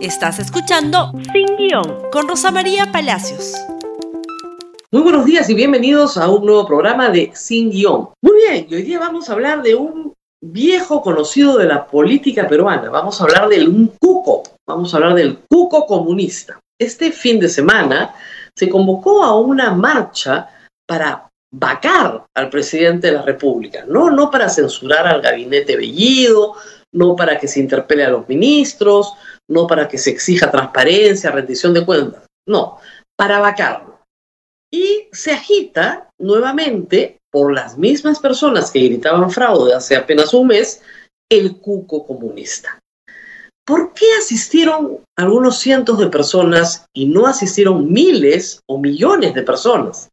Estás escuchando Sin Guión con Rosa María Palacios. Muy buenos días y bienvenidos a un nuevo programa de Sin Guión. Muy bien, y hoy día vamos a hablar de un viejo conocido de la política peruana. Vamos a hablar del un cuco, vamos a hablar del cuco comunista. Este fin de semana se convocó a una marcha para vacar al presidente de la República, no, no para censurar al gabinete Bellido, no para que se interpele a los ministros, no para que se exija transparencia, rendición de cuentas, no, para vacarlo. Y se agita nuevamente por las mismas personas que gritaban fraude hace apenas un mes, el cuco comunista. ¿Por qué asistieron algunos cientos de personas y no asistieron miles o millones de personas?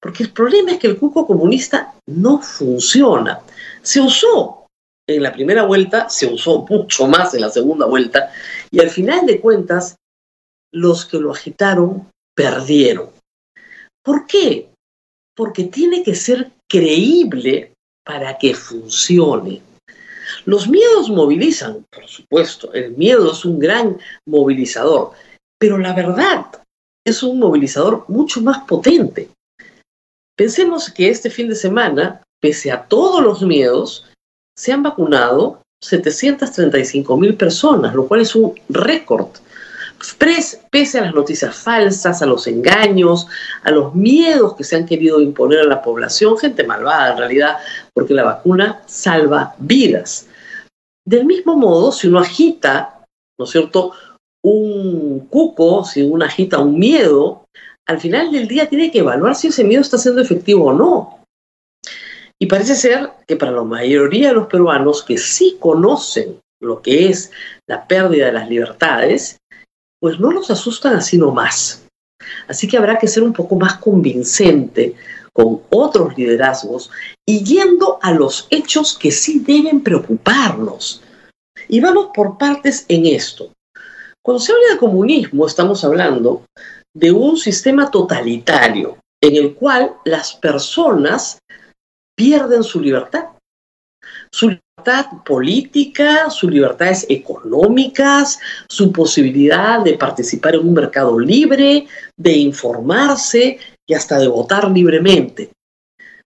Porque el problema es que el cuco comunista no funciona. Se usó en la primera vuelta, se usó mucho más en la segunda vuelta, y al final de cuentas, los que lo agitaron perdieron. ¿Por qué? Porque tiene que ser creíble para que funcione. Los miedos movilizan, por supuesto, el miedo es un gran movilizador, pero la verdad es un movilizador mucho más potente. Pensemos que este fin de semana, pese a todos los miedos, se han vacunado 735 mil personas, lo cual es un récord. Pese a las noticias falsas, a los engaños, a los miedos que se han querido imponer a la población, gente malvada en realidad, porque la vacuna salva vidas. Del mismo modo, si uno agita, ¿no es cierto?, un cuco, si uno agita un miedo, al final del día tiene que evaluar si ese miedo está siendo efectivo o no. Y parece ser que para la mayoría de los peruanos que sí conocen lo que es la pérdida de las libertades, pues no los asustan así nomás. Así que habrá que ser un poco más convincente con otros liderazgos y yendo a los hechos que sí deben preocuparnos. Y vamos por partes en esto. Cuando se habla de comunismo, estamos hablando de un sistema totalitario en el cual las personas pierden su libertad. Su libertad política, sus libertades económicas, su posibilidad de participar en un mercado libre, de informarse y hasta de votar libremente.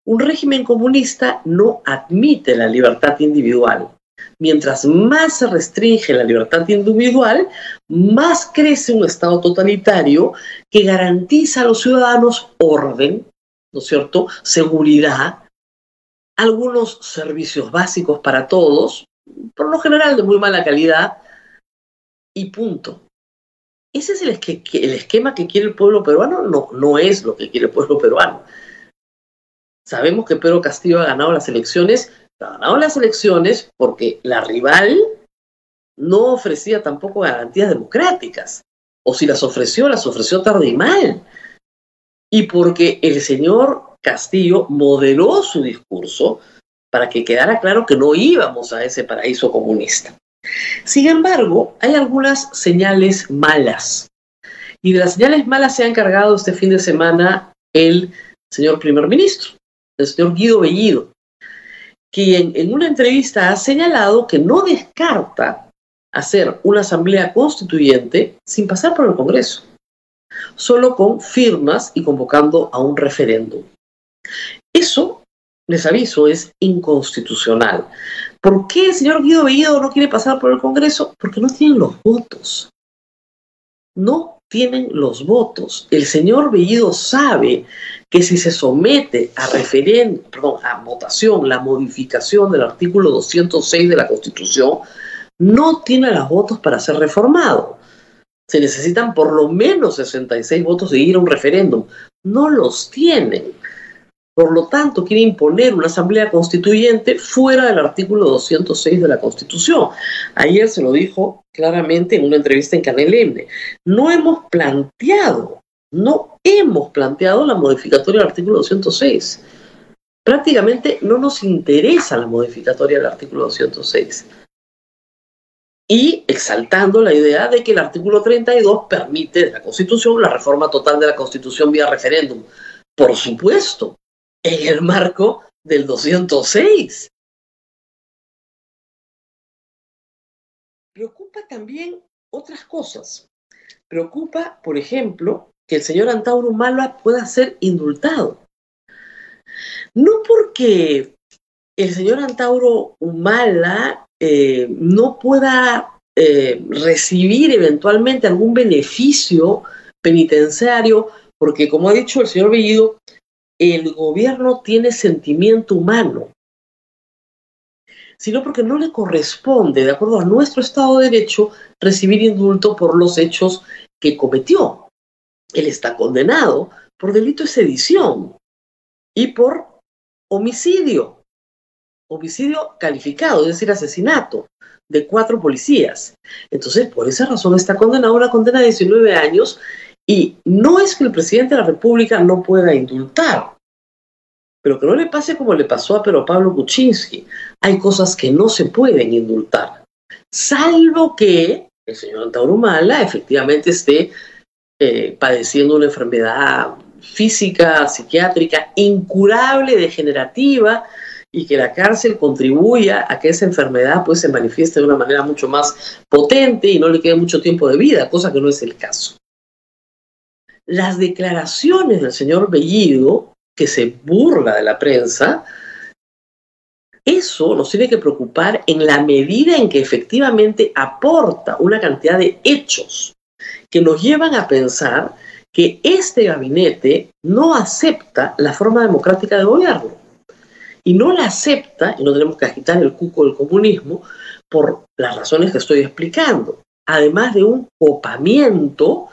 Un régimen comunista no admite la libertad individual. Mientras más se restringe la libertad individual, más crece un Estado totalitario que garantiza a los ciudadanos orden, ¿no es cierto?, seguridad, algunos servicios básicos para todos, por lo general de muy mala calidad, y punto. ¿Ese es el, esquema que quiere el pueblo peruano? No, no es lo que quiere el pueblo peruano. Sabemos que Pedro Castillo ha ganado las elecciones, ha ganado las elecciones porque la rival no ofrecía tampoco garantías democráticas. O si las ofreció, las ofreció tarde y mal. Y porque el señor Castillo modeló su discurso para que quedara claro que no íbamos a ese paraíso comunista. Sin embargo, hay algunas señales malas. Y de las señales malas se ha encargado este fin de semana el señor primer ministro, el señor Guido Bellido, quien en una entrevista ha señalado que no descarta hacer una asamblea constituyente sin pasar por el Congreso, solo con firmas y convocando a un referéndum. Eso, les aviso, es inconstitucional. ¿Por qué el señor Guido Bellido no quiere pasar por el Congreso? Porque no tienen los votos. No tienen los votos. El señor Bellido sabe que si se somete a referéndum, perdón, a votación la modificación del artículo 206 de la Constitución, no tiene los votos para ser reformado. Se necesitan por lo menos 66 votos de ir a un referéndum. No los tienen. Por lo tanto, quiere imponer una asamblea constituyente fuera del artículo 206 de la Constitución. Ayer se lo dijo claramente en una entrevista en Canel M. No hemos planteado, no hemos planteado la modificatoria del artículo 206. Prácticamente no nos interesa la modificatoria del artículo 206 y exaltando la idea de que el artículo 32 permite de la Constitución la reforma total de la Constitución vía referéndum. Por supuesto, en el marco del 206. Preocupa también otras cosas. Preocupa, por ejemplo, que el señor Antauro Humala pueda ser indultado. No porque el señor Antauro Humala eh, no pueda eh, recibir eventualmente algún beneficio penitenciario, porque como ha dicho el señor Bellido, el gobierno tiene sentimiento humano, sino porque no le corresponde, de acuerdo a nuestro Estado de Derecho, recibir indulto por los hechos que cometió. Él está condenado por delito de sedición y por homicidio, homicidio calificado, es decir, asesinato de cuatro policías. Entonces, por esa razón está condenado a una condena de 19 años y no es que el presidente de la República no pueda indultar, pero que no le pase como le pasó a Pedro Pablo Kuczynski. Hay cosas que no se pueden indultar, salvo que el señor Taurumala efectivamente esté eh, padeciendo una enfermedad física, psiquiátrica, incurable, degenerativa, y que la cárcel contribuya a que esa enfermedad pues se manifieste de una manera mucho más potente y no le quede mucho tiempo de vida, cosa que no es el caso. Las declaraciones del señor Bellido, que se burla de la prensa, eso nos tiene que preocupar en la medida en que efectivamente aporta una cantidad de hechos que nos llevan a pensar que este gabinete no acepta la forma democrática de gobierno. Y no la acepta, y no tenemos que agitar el cuco del comunismo, por las razones que estoy explicando. Además de un copamiento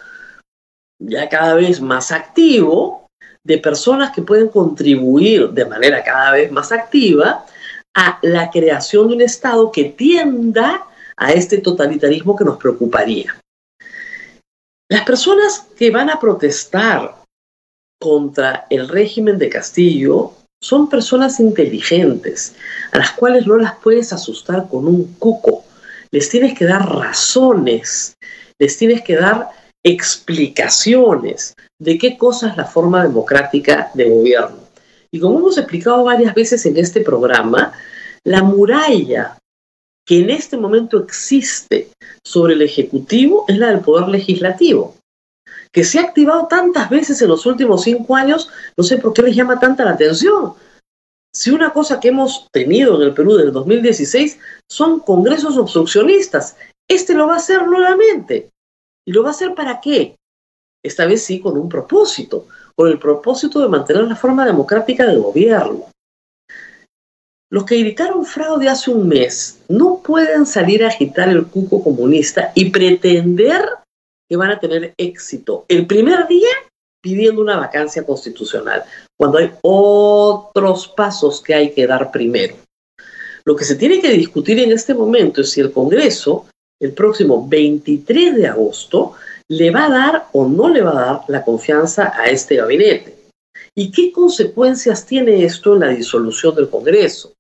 ya cada vez más activo de personas que pueden contribuir de manera cada vez más activa a la creación de un Estado que tienda a este totalitarismo que nos preocuparía. Las personas que van a protestar contra el régimen de Castillo son personas inteligentes, a las cuales no las puedes asustar con un cuco. Les tienes que dar razones, les tienes que dar explicaciones de qué cosa es la forma democrática de gobierno. Y como hemos explicado varias veces en este programa, la muralla que en este momento existe sobre el Ejecutivo es la del Poder Legislativo, que se ha activado tantas veces en los últimos cinco años, no sé por qué les llama tanta la atención. Si una cosa que hemos tenido en el Perú desde el 2016 son congresos obstruccionistas, este lo va a hacer nuevamente. ¿Y lo va a hacer para qué? Esta vez sí con un propósito, con el propósito de mantener la forma democrática del gobierno. Los que gritaron fraude hace un mes no pueden salir a agitar el cuco comunista y pretender que van a tener éxito el primer día pidiendo una vacancia constitucional, cuando hay otros pasos que hay que dar primero. Lo que se tiene que discutir en este momento es si el Congreso el próximo 23 de agosto le va a dar o no le va a dar la confianza a este gabinete. ¿Y qué consecuencias tiene esto en la disolución del Congreso?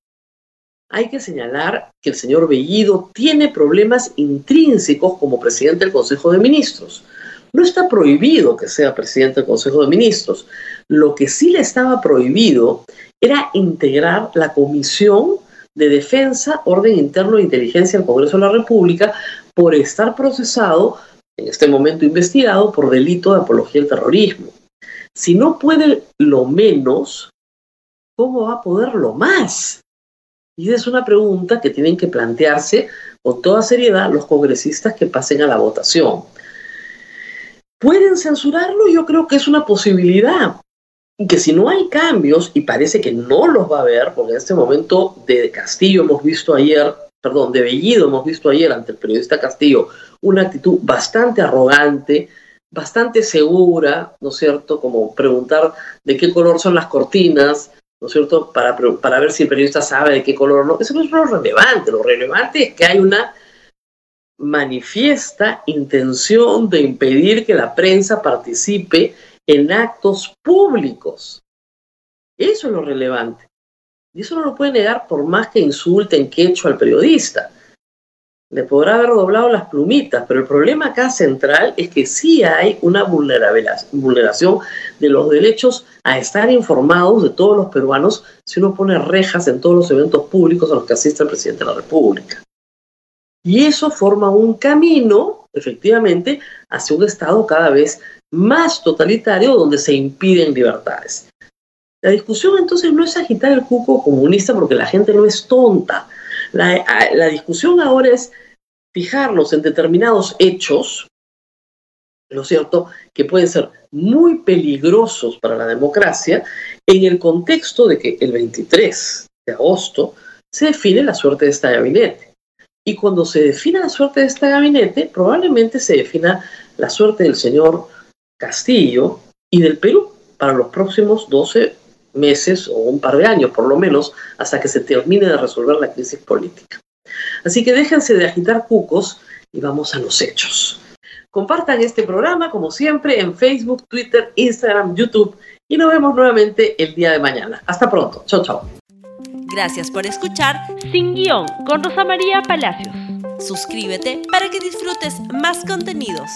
Hay que señalar que el señor Bellido tiene problemas intrínsecos como presidente del Consejo de Ministros. No está prohibido que sea presidente del Consejo de Ministros. Lo que sí le estaba prohibido era integrar la comisión de Defensa, Orden Interno e Inteligencia del Congreso de la República por estar procesado, en este momento investigado, por delito de apología al terrorismo. Si no puede lo menos, ¿cómo va a poder lo más? Y esa es una pregunta que tienen que plantearse con toda seriedad los congresistas que pasen a la votación. ¿Pueden censurarlo? Yo creo que es una posibilidad, que si no hay cambios, y parece que no los va a haber, porque en este momento de Castillo hemos visto ayer, perdón, de Bellido hemos visto ayer ante el periodista Castillo una actitud bastante arrogante, bastante segura, ¿no es cierto? Como preguntar de qué color son las cortinas, ¿no es cierto? Para, para ver si el periodista sabe de qué color no. Eso no es lo relevante, lo relevante es que hay una manifiesta intención de impedir que la prensa participe en actos públicos. Eso es lo relevante. Y eso no lo puede negar por más que insulten quecho al periodista. Le podrá haber doblado las plumitas, pero el problema acá central es que sí hay una vulneración de los derechos a estar informados de todos los peruanos si uno pone rejas en todos los eventos públicos a los que asiste el presidente de la República. Y eso forma un camino efectivamente, hacia un Estado cada vez más totalitario donde se impiden libertades. La discusión entonces no es agitar el cuco comunista porque la gente no es tonta. La, la discusión ahora es fijarnos en determinados hechos, ¿no es cierto?, que pueden ser muy peligrosos para la democracia en el contexto de que el 23 de agosto se define la suerte de este gabinete. Y cuando se defina la suerte de este gabinete, probablemente se defina la suerte del señor Castillo y del Perú para los próximos 12 meses o un par de años por lo menos hasta que se termine de resolver la crisis política. Así que déjense de agitar cucos y vamos a los hechos. Compartan este programa como siempre en Facebook, Twitter, Instagram, YouTube y nos vemos nuevamente el día de mañana. Hasta pronto. Chao, chao. Gracias por escuchar Sin Guión con Rosa María Palacios. Suscríbete para que disfrutes más contenidos.